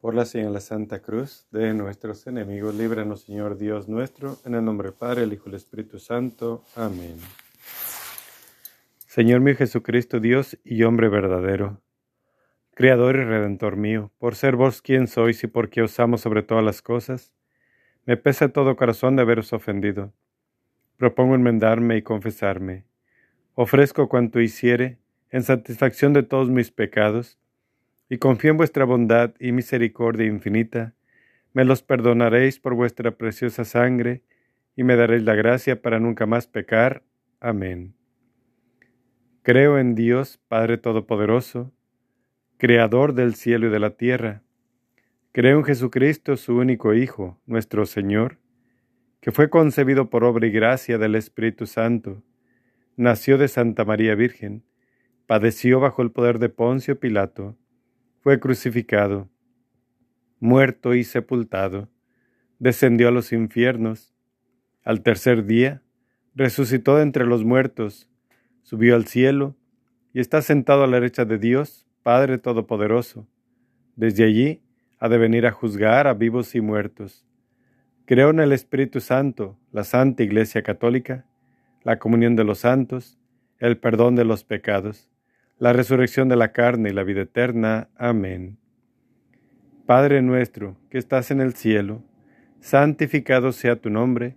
Por la señal de la Santa Cruz de nuestros enemigos, líbranos, Señor Dios nuestro, en el nombre del Padre, el Hijo y el Espíritu Santo. Amén. Señor mío Jesucristo, Dios y hombre verdadero, Creador y Redentor mío, por ser vos quien sois y porque os amo sobre todas las cosas, me pesa todo corazón de haberos ofendido. Propongo enmendarme y confesarme. Ofrezco cuanto hiciere en satisfacción de todos mis pecados, y confío en vuestra bondad y misericordia infinita, me los perdonaréis por vuestra preciosa sangre, y me daréis la gracia para nunca más pecar. Amén. Creo en Dios, Padre Todopoderoso, Creador del cielo y de la tierra. Creo en Jesucristo, su único Hijo, nuestro Señor, que fue concebido por obra y gracia del Espíritu Santo, nació de Santa María Virgen, padeció bajo el poder de Poncio Pilato, fue crucificado, muerto y sepultado, descendió a los infiernos, al tercer día resucitó de entre los muertos, subió al cielo y está sentado a la derecha de Dios, Padre Todopoderoso. Desde allí ha de venir a juzgar a vivos y muertos. Creo en el Espíritu Santo, la Santa Iglesia Católica, la comunión de los santos, el perdón de los pecados la resurrección de la carne y la vida eterna. Amén. Padre nuestro, que estás en el cielo, santificado sea tu nombre,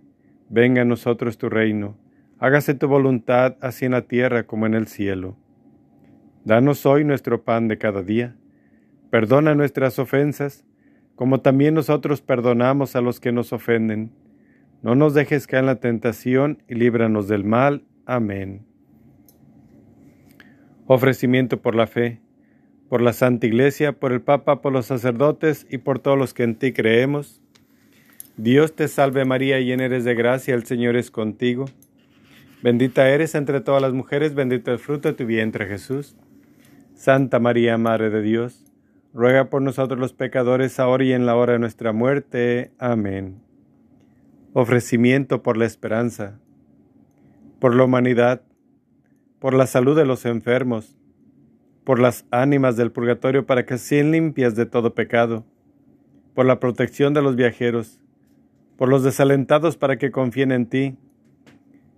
venga a nosotros tu reino, hágase tu voluntad así en la tierra como en el cielo. Danos hoy nuestro pan de cada día, perdona nuestras ofensas, como también nosotros perdonamos a los que nos ofenden. No nos dejes caer en la tentación y líbranos del mal. Amén. Ofrecimiento por la fe, por la Santa Iglesia, por el Papa, por los sacerdotes y por todos los que en ti creemos. Dios te salve María, llena eres de gracia, el Señor es contigo. Bendita eres entre todas las mujeres, bendito el fruto de tu vientre Jesús. Santa María, Madre de Dios, ruega por nosotros los pecadores, ahora y en la hora de nuestra muerte. Amén. Ofrecimiento por la esperanza, por la humanidad, por la salud de los enfermos, por las ánimas del purgatorio para que sean limpias de todo pecado, por la protección de los viajeros, por los desalentados para que confíen en ti,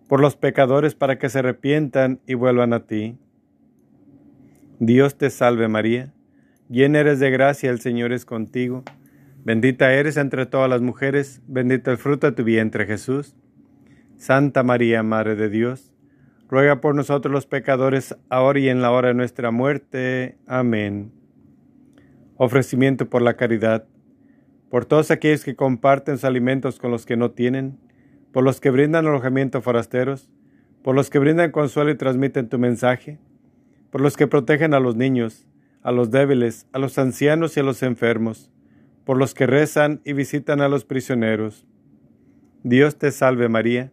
por los pecadores para que se arrepientan y vuelvan a ti. Dios te salve María, llena eres de gracia, el Señor es contigo, bendita eres entre todas las mujeres, bendito el fruto de tu vientre Jesús. Santa María, Madre de Dios, ruega por nosotros los pecadores, ahora y en la hora de nuestra muerte. Amén. Ofrecimiento por la caridad, por todos aquellos que comparten sus alimentos con los que no tienen, por los que brindan alojamiento a forasteros, por los que brindan consuelo y transmiten tu mensaje, por los que protegen a los niños, a los débiles, a los ancianos y a los enfermos, por los que rezan y visitan a los prisioneros. Dios te salve María,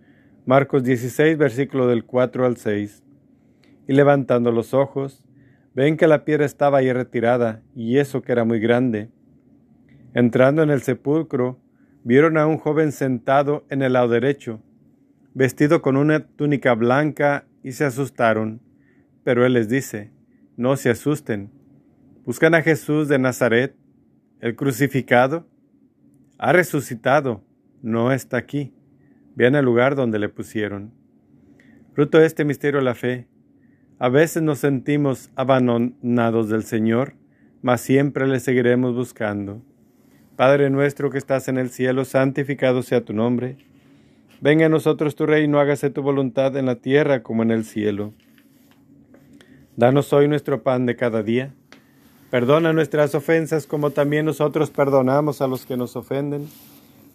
Marcos 16, versículo del 4 al 6. Y levantando los ojos, ven que la piedra estaba ahí retirada, y eso que era muy grande. Entrando en el sepulcro, vieron a un joven sentado en el lado derecho, vestido con una túnica blanca, y se asustaron. Pero él les dice, no se asusten. Buscan a Jesús de Nazaret, el crucificado. Ha resucitado, no está aquí Vean el lugar donde le pusieron. Fruto de este misterio la fe. A veces nos sentimos abandonados del Señor, mas siempre le seguiremos buscando. Padre nuestro que estás en el cielo, santificado sea tu nombre. Venga a nosotros tu reino, hágase tu voluntad en la tierra como en el cielo. Danos hoy nuestro pan de cada día. Perdona nuestras ofensas como también nosotros perdonamos a los que nos ofenden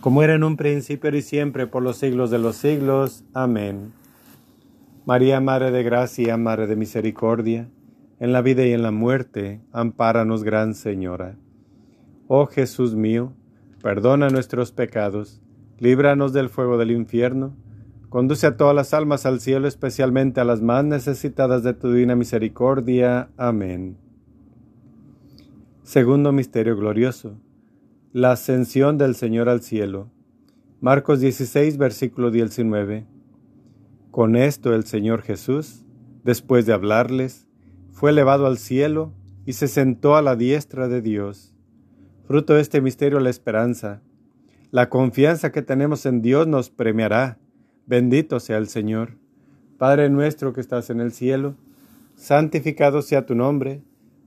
como era en un principio y siempre, por los siglos de los siglos. Amén. María, Madre de Gracia, Madre de Misericordia, en la vida y en la muerte, ampáranos, Gran Señora. Oh Jesús mío, perdona nuestros pecados, líbranos del fuego del infierno, conduce a todas las almas al cielo, especialmente a las más necesitadas de tu divina misericordia. Amén. Segundo Misterio Glorioso. La ascensión del Señor al cielo. Marcos 16, versículo 19. Con esto el Señor Jesús, después de hablarles, fue elevado al cielo y se sentó a la diestra de Dios. Fruto de este misterio la esperanza. La confianza que tenemos en Dios nos premiará. Bendito sea el Señor. Padre nuestro que estás en el cielo, santificado sea tu nombre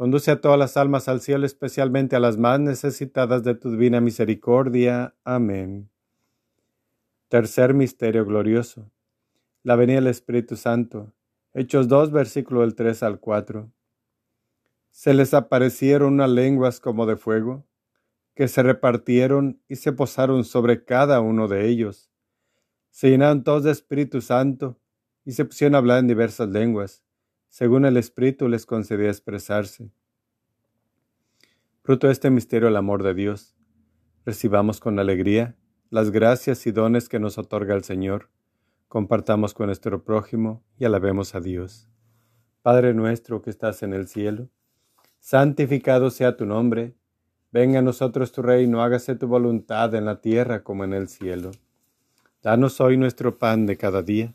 conduce a todas las almas al cielo, especialmente a las más necesitadas de tu divina misericordia. Amén. Tercer misterio glorioso. La venida del Espíritu Santo Hechos 2, versículo del 3 al 4. Se les aparecieron unas lenguas como de fuego, que se repartieron y se posaron sobre cada uno de ellos. Se llenaron todos de Espíritu Santo y se pusieron a hablar en diversas lenguas, según el Espíritu les concedía expresarse. Fruto de este misterio el amor de Dios. Recibamos con alegría las gracias y dones que nos otorga el Señor compartamos con nuestro prójimo y alabemos a Dios. Padre nuestro que estás en el cielo, santificado sea tu nombre, venga a nosotros tu reino, hágase tu voluntad en la tierra como en el cielo. Danos hoy nuestro pan de cada día.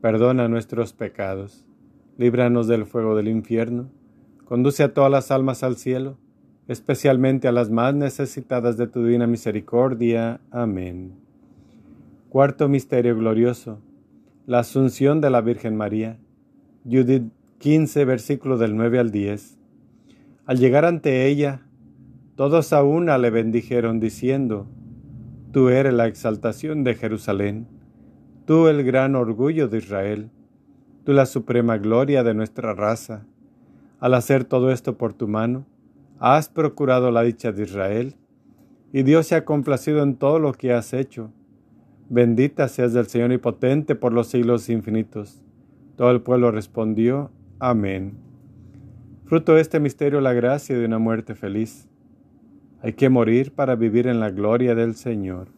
perdona nuestros pecados, líbranos del fuego del infierno, conduce a todas las almas al cielo, especialmente a las más necesitadas de tu divina misericordia. Amén. Cuarto Misterio Glorioso, la Asunción de la Virgen María. Judith 15, versículo del 9 al 10. Al llegar ante ella, todos a una le bendijeron diciendo, Tú eres la exaltación de Jerusalén, tú el gran orgullo de Israel, tú la suprema gloria de nuestra raza. Al hacer todo esto por tu mano, has procurado la dicha de Israel, y Dios se ha complacido en todo lo que has hecho. Bendita seas del Señor y potente por los siglos infinitos. Todo el pueblo respondió, Amén. Fruto de este misterio la gracia de una muerte feliz. Hay que morir para vivir en la gloria del Señor.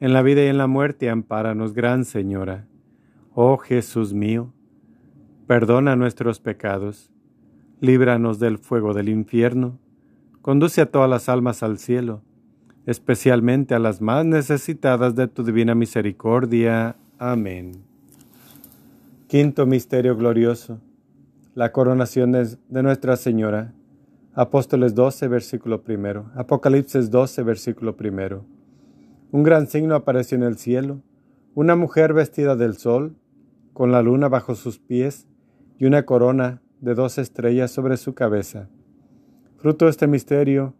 en la vida y en la muerte, ampáranos, Gran Señora. Oh Jesús mío, perdona nuestros pecados, líbranos del fuego del infierno, conduce a todas las almas al cielo, especialmente a las más necesitadas de tu divina misericordia. Amén. Quinto Misterio Glorioso. La coronación de, Nuestra Señora. Apóstoles 12, versículo primero. Apocalipsis 12, versículo primero. Un gran signo apareció en el cielo, una mujer vestida del sol, con la luna bajo sus pies y una corona de dos estrellas sobre su cabeza. Fruto de este misterio,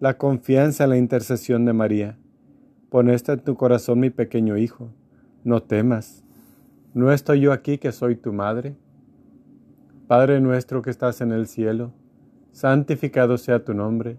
la confianza en la intercesión de María. Pon esta en tu corazón, mi pequeño hijo. No temas. ¿No estoy yo aquí que soy tu madre? Padre nuestro que estás en el cielo, santificado sea tu nombre.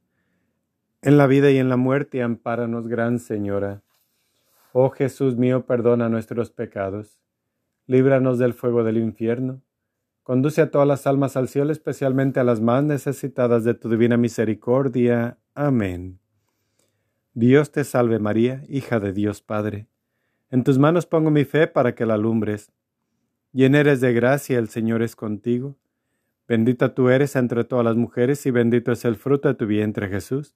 en la vida y en la muerte, ampáranos, Gran Señora. Oh Jesús mío, perdona nuestros pecados, líbranos del fuego del infierno, conduce a todas las almas al cielo, especialmente a las más necesitadas de tu divina misericordia. Amén. Dios te salve María, hija de Dios Padre. En tus manos pongo mi fe para que la alumbres. Llena eres de gracia, el Señor es contigo. Bendita tú eres entre todas las mujeres y bendito es el fruto de tu vientre Jesús.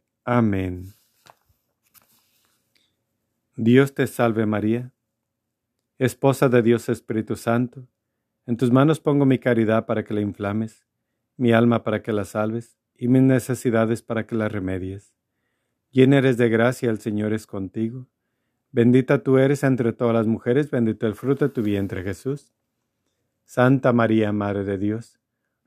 Amén. Dios te salve María, esposa de Dios Espíritu Santo, en tus manos pongo mi caridad para que la inflames, mi alma para que la salves, y mis necesidades para que la remedies. Llena eres de gracia, el Señor es contigo. Bendita tú eres entre todas las mujeres, bendito el fruto de tu vientre Jesús. Santa María, Madre de Dios,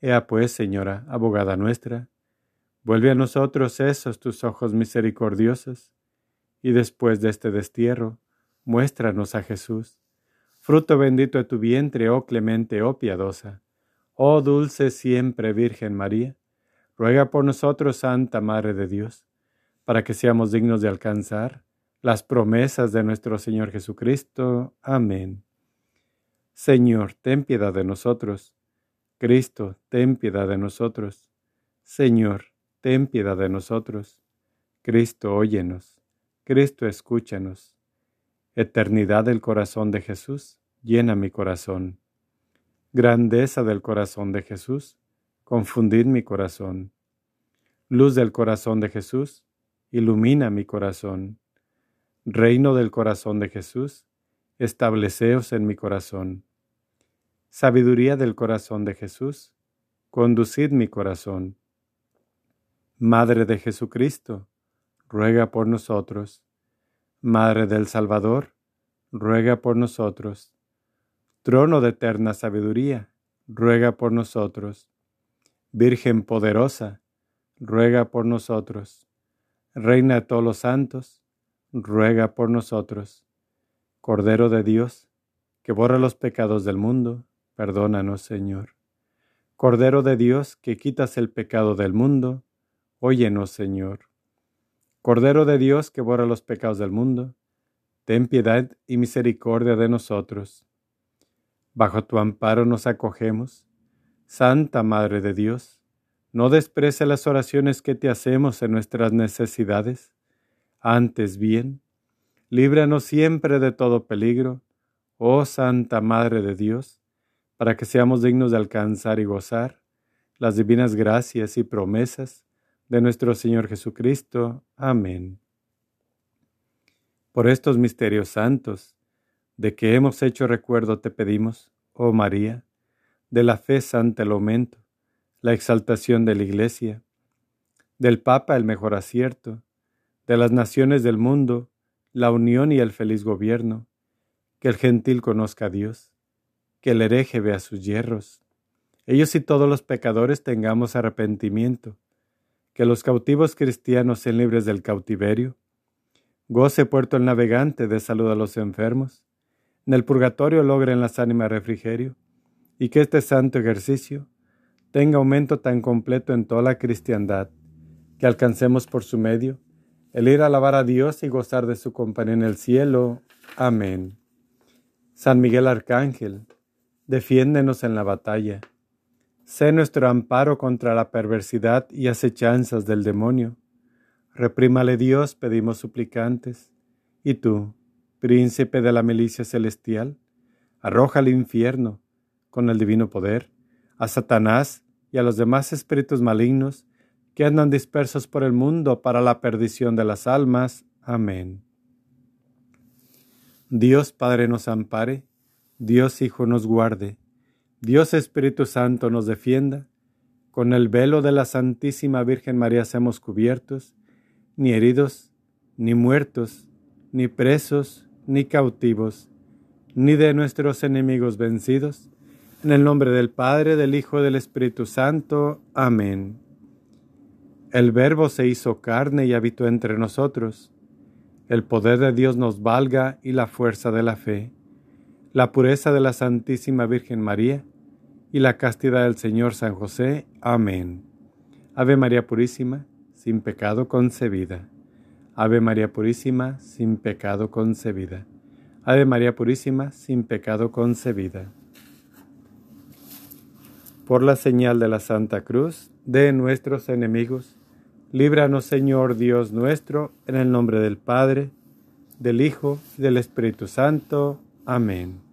Ea pues, Señora, abogada nuestra, vuelve a nosotros esos tus ojos misericordiosos, y después de este destierro, muéstranos a Jesús, fruto bendito de tu vientre, oh clemente, oh piadosa, oh dulce siempre Virgen María, ruega por nosotros, Santa Madre de Dios, para que seamos dignos de alcanzar las promesas de nuestro Señor Jesucristo. Amén. Señor, ten piedad de nosotros. Cristo, ten piedad de nosotros. Señor, ten piedad de nosotros. Cristo, óyenos. Cristo, escúchanos. Eternidad del corazón de Jesús, llena mi corazón. Grandeza del corazón de Jesús, confundid mi corazón. Luz del corazón de Jesús, ilumina mi corazón. Reino del corazón de Jesús, estableceos en mi corazón. Sabiduría del corazón de Jesús, conducid mi corazón. Madre de Jesucristo, ruega por nosotros. Madre del Salvador, ruega por nosotros. Trono de eterna sabiduría, ruega por nosotros. Virgen poderosa, ruega por nosotros. Reina de todos los santos, ruega por nosotros. Cordero de Dios, que borra los pecados del mundo, perdónanos, Señor. Cordero de Dios, que quitas el pecado del mundo, óyenos, Señor. Cordero de Dios, que borra los pecados del mundo, ten piedad y misericordia de nosotros. Bajo tu amparo nos acogemos, Santa Madre de Dios no desprece las oraciones que te hacemos en nuestras necesidades. Antes bien, líbranos siempre de todo peligro, oh Santa Madre de Dios, para que seamos dignos de alcanzar y gozar las divinas gracias y promesas de nuestro Señor Jesucristo. Amén. Por estos misterios santos, de que hemos hecho recuerdo te pedimos, oh María, de la fe santa el aumento la exaltación de la Iglesia, del Papa el mejor acierto, de las naciones del mundo, la unión y el feliz gobierno, que el gentil conozca a Dios, que el hereje vea sus hierros, ellos y todos los pecadores tengamos arrepentimiento, que los cautivos cristianos sean libres del cautiverio, goce puerto el navegante de salud a los enfermos, en el purgatorio logren las ánimas refrigerio, y que este santo ejercicio tenga aumento tan completo en toda la cristiandad, que alcancemos por su medio el ir a alabar a Dios y gozar de su compañía en el cielo. Amén. San Miguel Arcángel, defiéndenos en la batalla. Sé nuestro amparo contra la perversidad y acechanzas del demonio. Reprímale Dios, pedimos suplicantes. Y tú, príncipe de la milicia celestial, arroja al infierno, con el divino poder, a Satanás y a los demás espíritus malignos que andan dispersos por el mundo para la perdición de las almas. Amén. Dios Padre nos ampare, Dios Hijo nos guarde, Dios Espíritu Santo nos defienda, con el velo de la Santísima Virgen María seamos cubiertos, ni heridos, ni muertos, ni presos, ni cautivos, ni de nuestros enemigos vencidos. En el nombre del Padre, del Hijo y del Espíritu Santo. Amén. El Verbo se hizo carne y habitó entre nosotros. El poder de Dios nos valga y la fuerza de la fe, la pureza de la Santísima Virgen María y la castidad del Señor San José. Amén. Ave María Purísima, sin pecado concebida. Ave María Purísima, sin pecado concebida. Ave María Purísima, sin pecado concebida. Por la señal de la Santa Cruz, de nuestros enemigos, líbranos Señor Dios nuestro, en el nombre del Padre, del Hijo y del Espíritu Santo. Amén.